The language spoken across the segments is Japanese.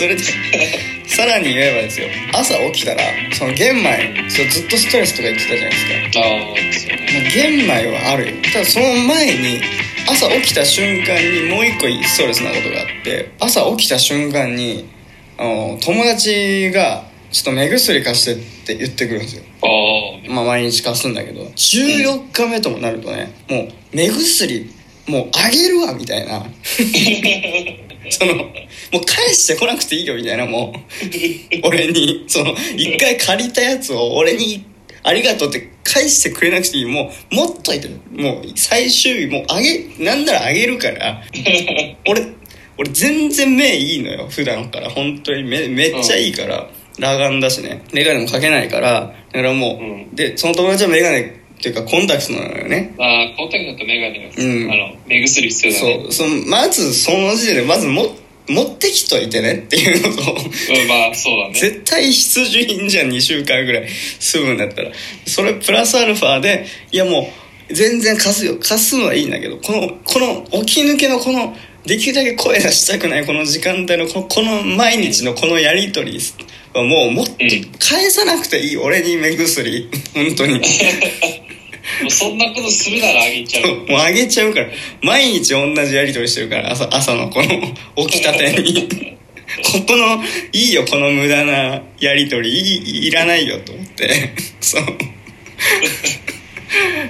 それでさらに言えばですよ。朝起きたらその玄米そうずっとストレスとか言ってたじゃないですか。ああそう玄米はあるよ。ただその前に朝起きた瞬間にもう一個ストレスなことがあって朝起きた瞬間にあの友達が「ちょっと目薬貸して」って言ってくるんですよ。ああまあ毎日貸すんだけど。14日目ともなるとねもう目薬もうあげるわみたいな。そのもう返してこなくていいよみたいなもう。俺に。その一回借りたやつを俺にありがとうって返してくれなくていい。もう持っといてもう最終日もうあげなんならあげるから。俺俺全然目いいのよ普段から。本当に。目めっちゃいいから、裸眼だしね。眼鏡もかけないから。だからもう、うん。でその友達は眼鏡っていうかコンタクトなのよね。ああコンタクトとメガネが、うん。あの目薬必要だそねう。そのまずその時点でまずも持ってきといてねっていうのとうんまあそうだね。絶対必需品じゃん2週間ぐらい済むんだったら。それプラスアルファでいやもう全然貸すよ。貸すのはいいんだけどこのこの起き抜けのこのできるだけ声出したくないこの時間帯のこのこの毎日のこのやり取りはもうもっとうん。返さなくていい。俺に目薬。本当に そんなことするならあげちゃう。もうあげちゃうから。毎日同じやり取りしてるから朝朝のこの 起きたてに。ここのいいよこの無駄なやり取り。いいいらないよと思って。そう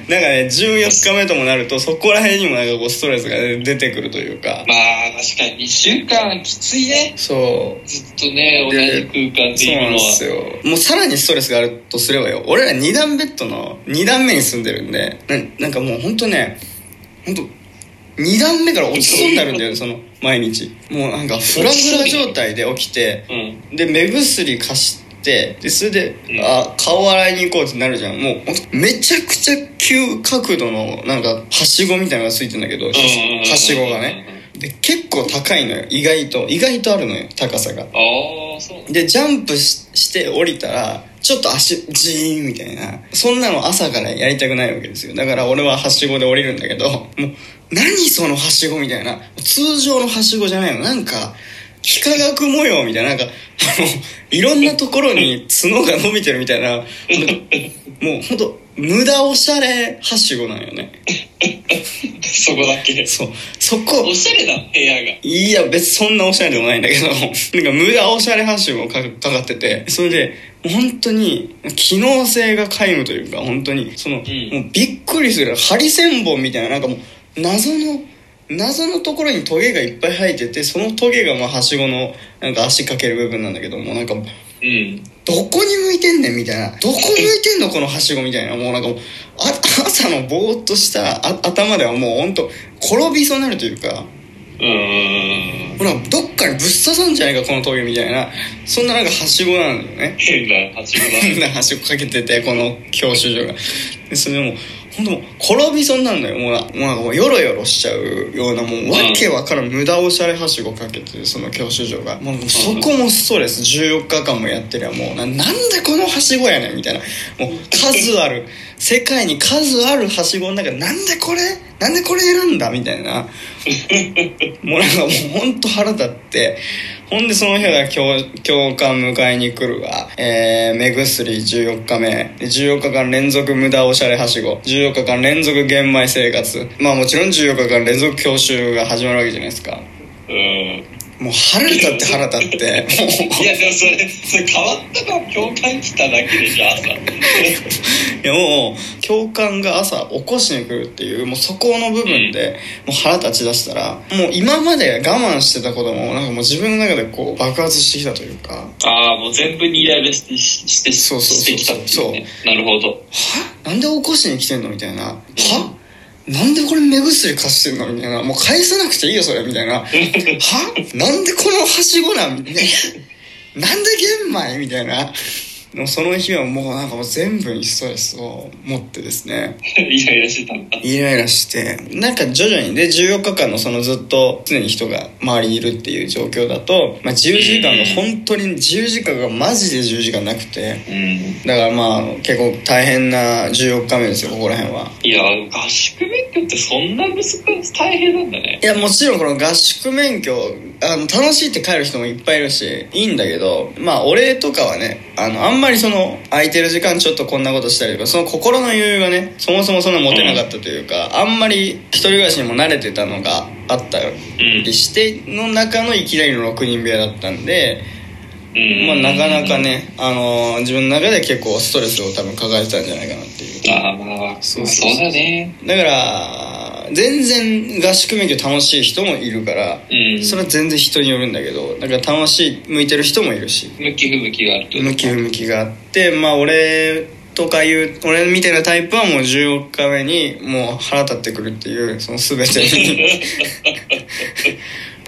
なんかね14日目ともなるとそこら辺にもなんかこうストレスが出てくるというか。まあ確かに。2週間きついね。そう。ずっとね同じ空間でそうなんいるのは。ですよ。もうさらにストレスがあるとすればよ。俺ら2段ベッドの2段目に住んでるんで。ななんかもう本当ね本当2段目から落ちそうになるんだよね その毎日。もうなんかフラフラ状態で起きてうん。で目薬貸してでそれで、うん。あ顔洗いに行こうってなるじゃん。もうめちゃくちゃ急角度のなんかはしごみたいなのがついてんだけどはしごがね。で結構高いのよ。意外と。意外とあるのよ。高さが。ああそうなんだ。でジャンプしして降りたらちょっと足ジーンみたいな。そんなの朝からやりたくないわけですよ。だから俺ははしごで降りるんだけどもう何そのはしごみたいな。通常のはしごじゃないの。なんか幾何学模様みたいななんかあの いろんなところに角が伸びてるみたいな もうほんと無駄おしゃれはしごなんよね。そこだけ。そう。そこ。おしゃれな部屋が。いや別にそんなおしゃれでもないんだけど。なんか無駄おしゃれハッシュもかかかってて。それで本当に機能性が皆無というか本当に。その、ん。もうびっくりする。ハリセンボンみたいななんかもう謎の謎のところにトゲがいっぱい生えててそのトゲがまあはしごのなんか足かける部分なんだけどもなんかうん。どこに向いてんねんみたいな。どこ向いてんのこのはしごみたいな。もうなんかもうあ朝のぼーっとしたあ頭ではもう本当転びそうになるというか。うーん。ほらどっかにぶっ刺さんじゃないかこの峠みたいな。そんななんかはしごなんだよね。変なはしごだ変なはしごかけててこの教習所がでそれも本当も転びそうになるのよ。もうなもうなんかもうヨロヨロしちゃうようなもうわけわからん無駄おしゃれはしごかけてるその教習所が。もうそこもストレス。14日間もやってりゃもうななんでこのはしごやねんみたいな。もう数ある。世界に数あるはしごの中でなんでこれ？なんでこれ選んだ？みたいな。もうなんかもう本当腹立って。ほんでその日は教教官迎えに来るわ。えー、目薬14日目。14日間連続無駄おしゃれはしご。14日間連続玄米生活。まあもちろん14日間連続教習が始まるわけじゃないですか。うん。もう腹立って腹立って。もういやでもそれそれ変わったのは教官来ただけでしょ朝。いやもう教官が朝起こしに来るっていうもうそこの部分でもう腹立ち出したらもう今まで我慢してたこともなんかもう自分の中でこう爆発してきたというか。ああもう全部にイライラしてししてそうそうそうしてきたっていうね。なるほど。は？なんで起こしに来てんのみたいな。は？なんでこれ目薬貸してんのみたいな。もう返さなくていいよそれみたいな。は？なんでこのはしごなん、ね、なんで玄米？みたいなでもその日はもうなんかもう全部にストレスを持ってですね。イライラして。たんだイライラして。なんか徐々に。で14日間のそのずっと常に人が周りにいるっていう状況だと、まあ、自由時間が本当に自由時間がマジで自由時間なくて。うん。だからまあ結構大変な14日目ですよここら辺は。いや合宿免許ってそんな難しい大変なんだね。いやもちろんこの合宿免許あの楽しいって帰る人もいっぱいいるしいいんだけどまあ俺とかはねあのあんまりその空いてる時間ちょっとこんなことしたりとかその心の余裕がねそもそもそんな持てなかったというか、あんまり一人暮らしにも慣れてたのがあったりしての中のいきなりの6人部屋だったんで、うん。まあ、なかなかね、あのー自分の中で結構ストレスを多分抱えてたんじゃないかなっていう。ああまあそうそうだね。だから全然合宿免許楽しい人もいるから、うん。それは全然人によるんだけどだから楽しい向いてる人もいるし。向き不向きがあると？向き不向きがあってまあ俺とかいう俺みたいなタイプはもう14日目にもう腹立ってくるっていうその全てに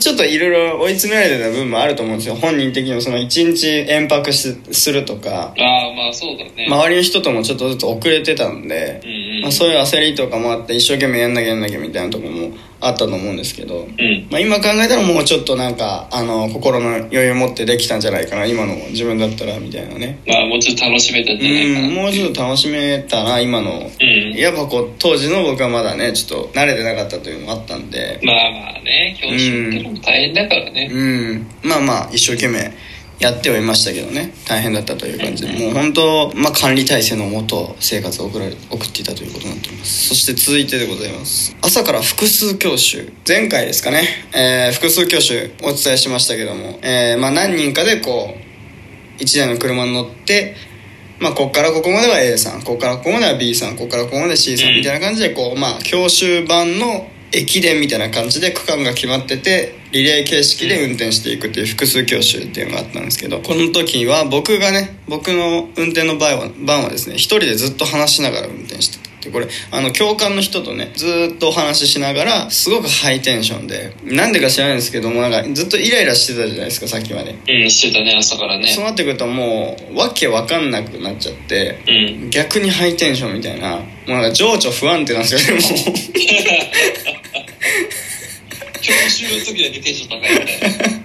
ちょっといろいろ追い詰められてた部分もあると思うんですよ。本人的にもその一日延泊しするとか。ああまあそうだね。周りの人ともちょっとずつ遅れてたんで、うんうんまあ、そういう焦りとかもあって一生懸命やんなきゃやんなきゃみたいなところもあったと思うんですけど、うん。まあ、今考えたらもうちょっとなんかあの心の余裕持ってできたんじゃないかな今の自分だったらみたいなね。まあもうちょっと楽しめたんじゃないかなうんもうちょっと楽しめたな今の。うん。やっぱこう当時の僕はまだねちょっと慣れてなかったというのもあったんで。まあまあね教師ってのも大変だからね。うん。まあまあ一生懸命やってはいましたけどね。大変だったという感じで。もう本当、まあ、管理体制のもと生活を送られ送っていたということになっております。そして続いてでございます。朝から複数教習前回ですかね、えー複数教習お伝えしましたけども、えーまあ、何人かでこう1台の車に乗ってまあ、ここからここまでは A さんここからここまでは B さんここからここまで C さんうんみたいな感じでこう、まあ、教習版の駅伝みたいな感じで区間が決まっててリレー形式で運転していくっていう複数教習っていうのがあったんですけどこの時は僕がね僕の運転の場合は番はですね一人でずっと話しながら運転してたって。これあの教官の人とねずーっとお話ししながらすごくハイテンションでなんでか知らないんですけどもなんかずっとイライラしてたじゃないですかさっきまで、うんしてたね朝からね。そうなってくるともうわけわかんなくなっちゃってうん。逆にハイテンションみたいなもうなんか情緒不安定なんですよねも教 習の時だけテンション高いみたいな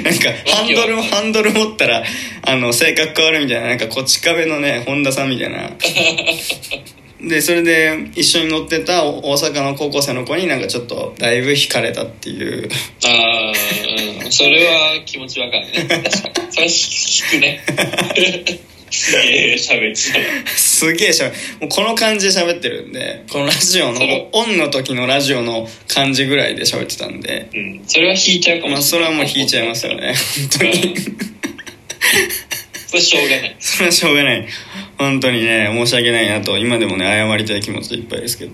うなんかハンドルハンドル持ったらあの性格変わるみたいななんかこち亀のね本田さんみたいな。でそれで一緒に乗ってた大阪の高校生の子になんかちょっとだいぶ惹かれたっていう。ああうん。それは気持ちわかるね。確かに。それ引くね すげえ喋ってた。わすげえしゃべもうこの感じで喋ってるんでこのラジオのそれオンの時のラジオの感じぐらいで喋ってたんで。うん。それは引いちゃうかもまあそれはもう引いちゃいますよね。本当に。それしょうがない。それはしょうがない。本当にね申し訳ないなと今でもね謝りたい気持ちでいっぱいですけど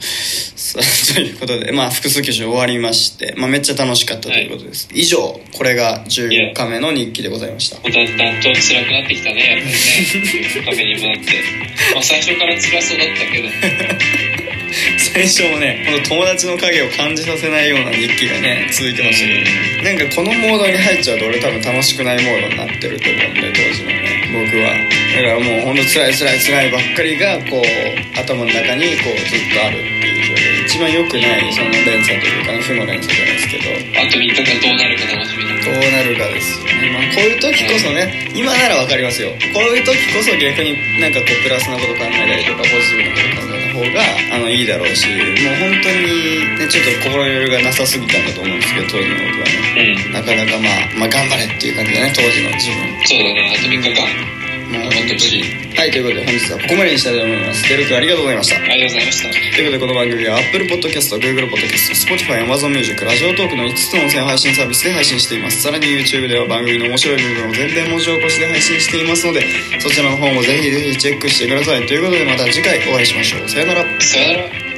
ということでまあ複数教習終わりまして、まあ、めっちゃ楽しかったということです、以上これが14日目の日記でございました。だんだんと辛くなってきたねやっぱりね。カフェにもなって。まあ最初から辛そうだったけど。最初もねこの友達の影を感じさせないような日記がね続いてましたけど。なんかこのモードに入っちゃうと俺多分楽しくないモードになってると思うんで当時のね僕は。だからもうほんと辛い辛い辛いばっかりがこう頭の中にこうずっとあるっていう番良くないその連鎖というかね負の連鎖じゃないですけど。あと3日間どうなるか楽しみだどうなるかですよね、まあ、こういう時こそね今なら分かりますよ。こういう時こそ逆になんかこうプラスなこと考えたりとかポジティブなこと考えた方があのいいだろうしもう本当に、ね、ちょっと心の余裕がなさすぎたんだと思うんですけど当時の僕はね。うん。なかなかまあ、まあ、頑張れっていう感じだね当時の自分。そうだね。あと3日間もう頑張ってほしいはいということで本日はここまでにしたいと思いますデル君ありがとうございましたありがとうございましたということでこの番組は Apple Podcast、Google Podcast、Spotify、Amazon Music、ラジオトークの5つの音声配信サービスで配信しています。さらに YouTube では番組の面白い部分を全編文字起こしで配信していますので、そちらの方もぜひぜひチェックしてください。ということでまた次回お会いしましょう。さよなら。さよなら